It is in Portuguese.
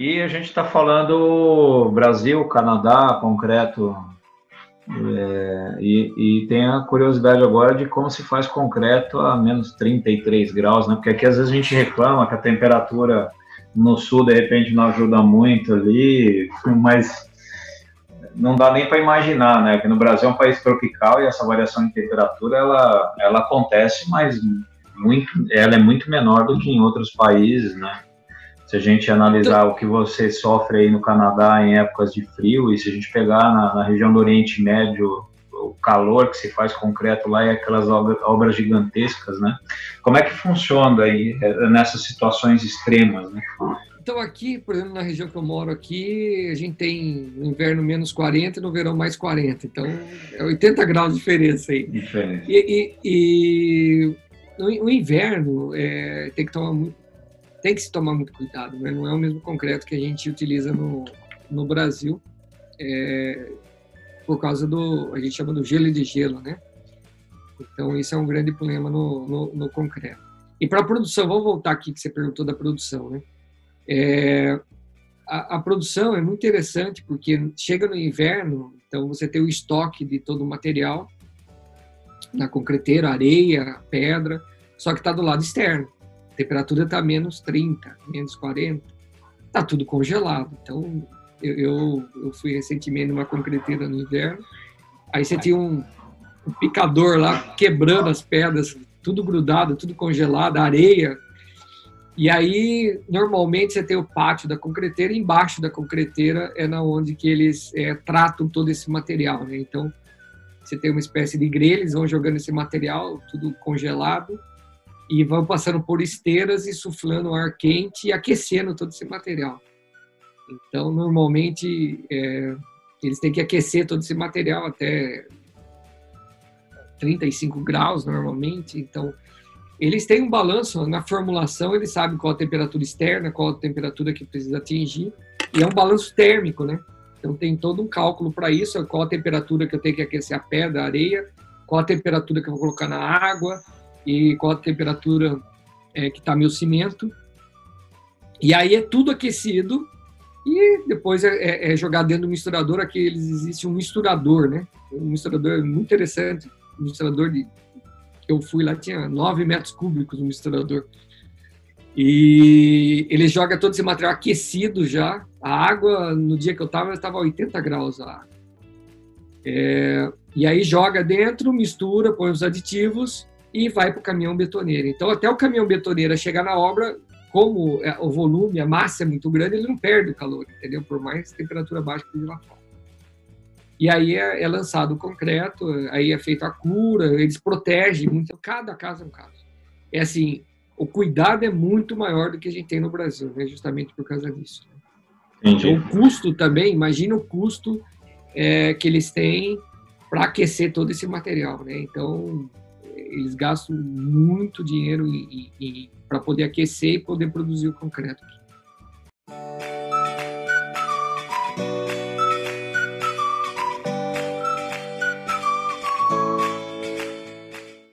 E a gente está falando Brasil, Canadá, concreto. É, e, e, tem a curiosidade agora de como se faz concreto a menos 33 graus, né? Porque aqui às vezes a gente reclama que a temperatura no sul de repente não ajuda muito ali, mas não dá nem para imaginar, né? Que no Brasil é um país tropical e essa variação de temperatura ela, ela acontece, mas muito, ela é muito menor do que em outros países, né? Se a gente analisar o que você sofre aí no Canadá em épocas de frio, e se a gente pegar na, na região do Oriente Médio o calor que se faz concreto lá e aquelas obras, obras gigantescas, né? Como é que funciona aí é, nessas situações extremas, né? Então aqui, por exemplo, na região que eu moro aqui, a gente tem no inverno menos 40 e no verão mais 40. Então é 80 graus de diferença aí. Diferente. E, e, e no, inverno é, tem que tomar muito, tem que se tomar muito cuidado, né? Não é o mesmo concreto que a gente utiliza no, no Brasil. É, por causa do, a gente chama do gelo de gelo, né? Então, isso é um grande problema no, no, no concreto. E para a produção, vamos voltar aqui que você perguntou da produção, né? É, a, a, produção é muito interessante porque chega no inverno, então você tem o estoque de todo o material na concreteira, areia, pedra, só que está do lado externo. Temperatura está menos 30, menos 40, está tudo congelado. Então, eu, eu, eu, fui recentemente numa concreteira no inverno, aí você tinha um, um picador lá quebrando as pedras, tudo grudado, tudo congelado, areia e aí, normalmente, você tem o pátio da concreteira, e embaixo da concreteira é na onde que eles é, tratam todo esse material, né? Então, você tem uma espécie de grelha, eles vão jogando esse material, tudo congelado, e vão passando por esteiras e suflando ar quente e aquecendo todo esse material. Então, normalmente, é, eles têm que aquecer todo esse material até 35 graus, normalmente. Então, eles têm um balanço na formulação, eles sabem qual a temperatura externa, qual a temperatura que precisa atingir, e é um balanço térmico, né? Então tem todo um cálculo para isso, qual a temperatura que eu tenho que aquecer a pedra, a areia, qual a temperatura que eu vou colocar na água e qual a temperatura é, que está meu cimento. E aí é tudo aquecido e depois é, é, é jogado dentro do misturador. Aqui eles, existe um misturador, né? Um misturador muito interessante, um misturador de eu fui lá, tinha 9 metros cúbicos no misturador. E ele joga todo esse material aquecido já. A água, no dia que eu estava, estava a 80 graus água. É, e aí joga dentro, mistura, põe os aditivos e vai para o caminhão betoneiro. Então, até o caminhão betoneiro chegar na obra, como é, o volume, a massa é muito grande, ele não perde o calor, entendeu? Por mais temperatura baixa que ele lá fora. E aí é, é, lançado o concreto, aí é feita a cura, eles protegem muito. Cada caso é um caso. É assim, o cuidado é muito maior do que a gente tem no Brasil, né? justamente por causa disso. Então, o custo também, imagina o custo é, que eles têm para aquecer todo esse material. Né? Então, eles gastam muito dinheiro para poder aquecer e poder produzir o concreto.